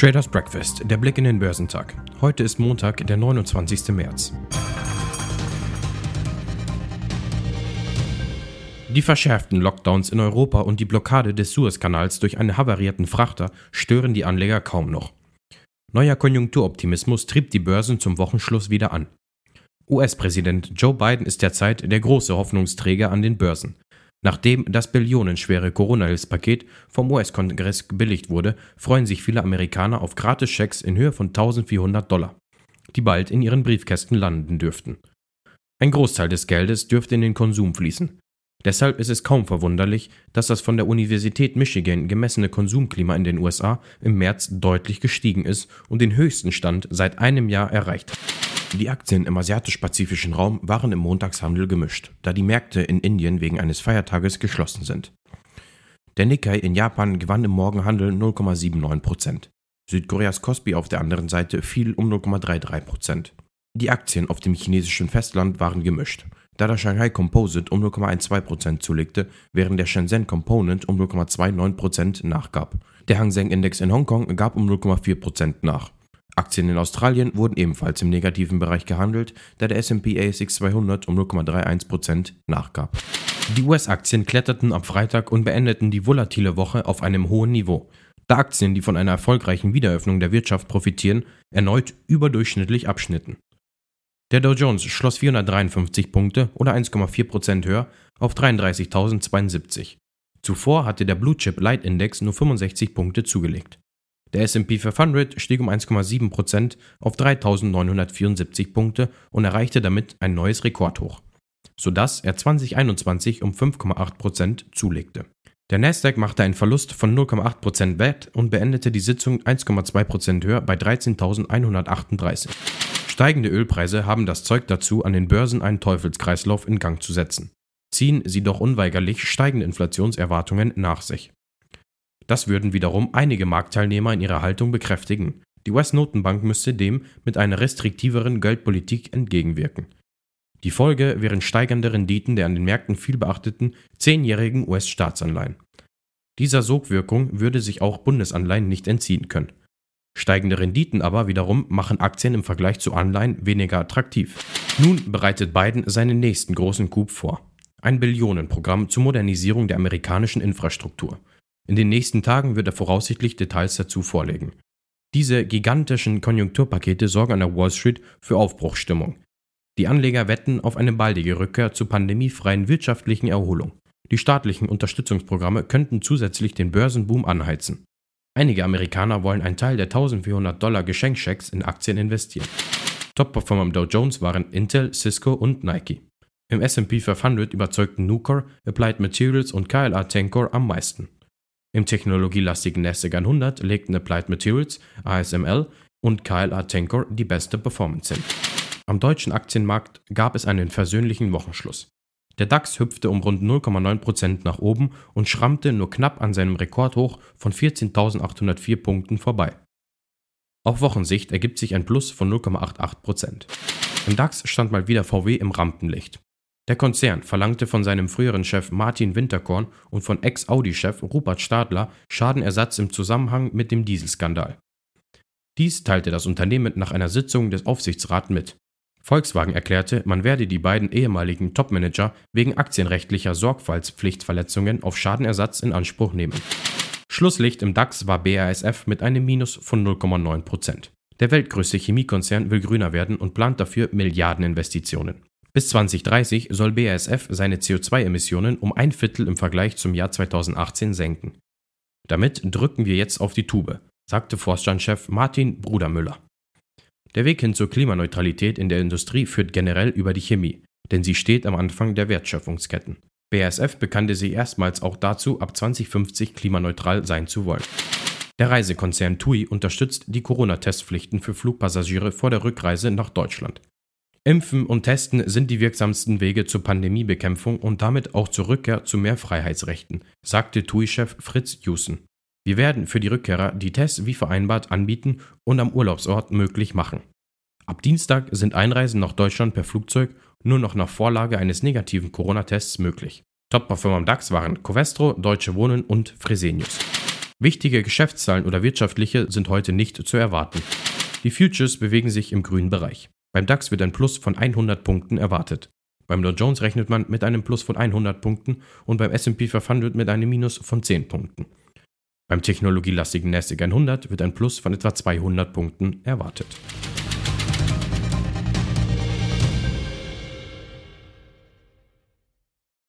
Traders Breakfast, der Blick in den Börsentag. Heute ist Montag, der 29. März. Die verschärften Lockdowns in Europa und die Blockade des Suezkanals durch einen havarierten Frachter stören die Anleger kaum noch. Neuer Konjunkturoptimismus trieb die Börsen zum Wochenschluss wieder an. US-Präsident Joe Biden ist derzeit der große Hoffnungsträger an den Börsen. Nachdem das billionenschwere Corona-Hilfspaket vom US-Kongress gebilligt wurde, freuen sich viele Amerikaner auf Gratis-Schecks in Höhe von 1400 Dollar, die bald in ihren Briefkästen landen dürften. Ein Großteil des Geldes dürfte in den Konsum fließen. Deshalb ist es kaum verwunderlich, dass das von der Universität Michigan gemessene Konsumklima in den USA im März deutlich gestiegen ist und den höchsten Stand seit einem Jahr erreicht hat. Die Aktien im asiatisch-pazifischen Raum waren im Montagshandel gemischt, da die Märkte in Indien wegen eines Feiertages geschlossen sind. Der Nikkei in Japan gewann im Morgenhandel 0,79%. Südkoreas Kospi auf der anderen Seite fiel um 0,33%. Die Aktien auf dem chinesischen Festland waren gemischt, da der Shanghai Composite um 0,12% zulegte, während der Shenzhen Component um 0,29% nachgab. Der Hang Seng Index in Hongkong gab um 0,4% nach. Aktien in Australien wurden ebenfalls im negativen Bereich gehandelt, da der S&P ASX 200 um 0,31% nachgab. Die US-Aktien kletterten am Freitag und beendeten die volatile Woche auf einem hohen Niveau, da Aktien, die von einer erfolgreichen Wiederöffnung der Wirtschaft profitieren, erneut überdurchschnittlich abschnitten. Der Dow Jones schloss 453 Punkte oder 1,4% höher auf 33.072. Zuvor hatte der Blue Chip Light Index nur 65 Punkte zugelegt. Der S&P 500 stieg um 1,7% auf 3.974 Punkte und erreichte damit ein neues Rekordhoch, sodass er 2021 um 5,8% zulegte. Der Nasdaq machte einen Verlust von 0,8% wett und beendete die Sitzung 1,2% höher bei 13.138. Steigende Ölpreise haben das Zeug dazu, an den Börsen einen Teufelskreislauf in Gang zu setzen. Ziehen sie doch unweigerlich steigende Inflationserwartungen nach sich. Das würden wiederum einige Marktteilnehmer in ihrer Haltung bekräftigen. Die US-Notenbank müsste dem mit einer restriktiveren Geldpolitik entgegenwirken. Die Folge wären steigende Renditen der an den Märkten viel beachteten zehnjährigen US-Staatsanleihen. Dieser Sogwirkung würde sich auch Bundesanleihen nicht entziehen können. Steigende Renditen aber wiederum machen Aktien im Vergleich zu Anleihen weniger attraktiv. Nun bereitet Biden seinen nächsten großen Coup vor. Ein Billionenprogramm zur Modernisierung der amerikanischen Infrastruktur. In den nächsten Tagen wird er voraussichtlich Details dazu vorlegen. Diese gigantischen Konjunkturpakete sorgen an der Wall Street für Aufbruchsstimmung. Die Anleger wetten auf eine baldige Rückkehr zur pandemiefreien wirtschaftlichen Erholung. Die staatlichen Unterstützungsprogramme könnten zusätzlich den Börsenboom anheizen. Einige Amerikaner wollen einen Teil der 1400 Dollar Geschenkschecks in Aktien investieren. Top-Performer im Dow Jones waren Intel, Cisco und Nike. Im S&P 500 überzeugten Nucor, Applied Materials und KLA Tencor am meisten. Im technologielastigen Nasdaq 100 legten Applied Materials, ASML und KLA Tencor die beste Performance hin. Am deutschen Aktienmarkt gab es einen versöhnlichen Wochenschluss. Der DAX hüpfte um rund 0,9% nach oben und schrammte nur knapp an seinem Rekordhoch von 14.804 Punkten vorbei. Auf Wochensicht ergibt sich ein Plus von 0,88%. Im DAX stand mal wieder VW im Rampenlicht. Der Konzern verlangte von seinem früheren Chef Martin Winterkorn und von Ex-Audi-Chef Rupert Stadler Schadenersatz im Zusammenhang mit dem Dieselskandal. Dies teilte das Unternehmen nach einer Sitzung des Aufsichtsrats mit. Volkswagen erklärte, man werde die beiden ehemaligen Topmanager wegen aktienrechtlicher Sorgfaltspflichtverletzungen auf Schadenersatz in Anspruch nehmen. Schlusslicht im DAX war BASF mit einem Minus von 0,9%. Der weltgrößte Chemiekonzern will grüner werden und plant dafür Milliardeninvestitionen. Bis 2030 soll BASF seine CO2-Emissionen um ein Viertel im Vergleich zum Jahr 2018 senken. Damit drücken wir jetzt auf die Tube, sagte Vorstandschef Martin Brudermüller. Der Weg hin zur Klimaneutralität in der Industrie führt generell über die Chemie, denn sie steht am Anfang der Wertschöpfungsketten. BASF bekannte sich erstmals auch dazu, ab 2050 klimaneutral sein zu wollen. Der Reisekonzern TUI unterstützt die Corona-Testpflichten für Flugpassagiere vor der Rückreise nach Deutschland. Impfen und Testen sind die wirksamsten Wege zur Pandemiebekämpfung und damit auch zur Rückkehr zu mehr Freiheitsrechten, sagte TUI-Chef Fritz Jussen. Wir werden für die Rückkehrer die Tests wie vereinbart anbieten und am Urlaubsort möglich machen. Ab Dienstag sind Einreisen nach Deutschland per Flugzeug nur noch nach Vorlage eines negativen Corona-Tests möglich. Top-Performer am DAX waren Covestro, Deutsche Wohnen und Fresenius. Wichtige Geschäftszahlen oder wirtschaftliche sind heute nicht zu erwarten. Die Futures bewegen sich im grünen Bereich. Beim DAX wird ein Plus von 100 Punkten erwartet. Beim Dow Jones rechnet man mit einem Plus von 100 Punkten und beim S&P 500 mit einem Minus von 10 Punkten. Beim technologielastigen NASDAQ 100 wird ein Plus von etwa 200 Punkten erwartet.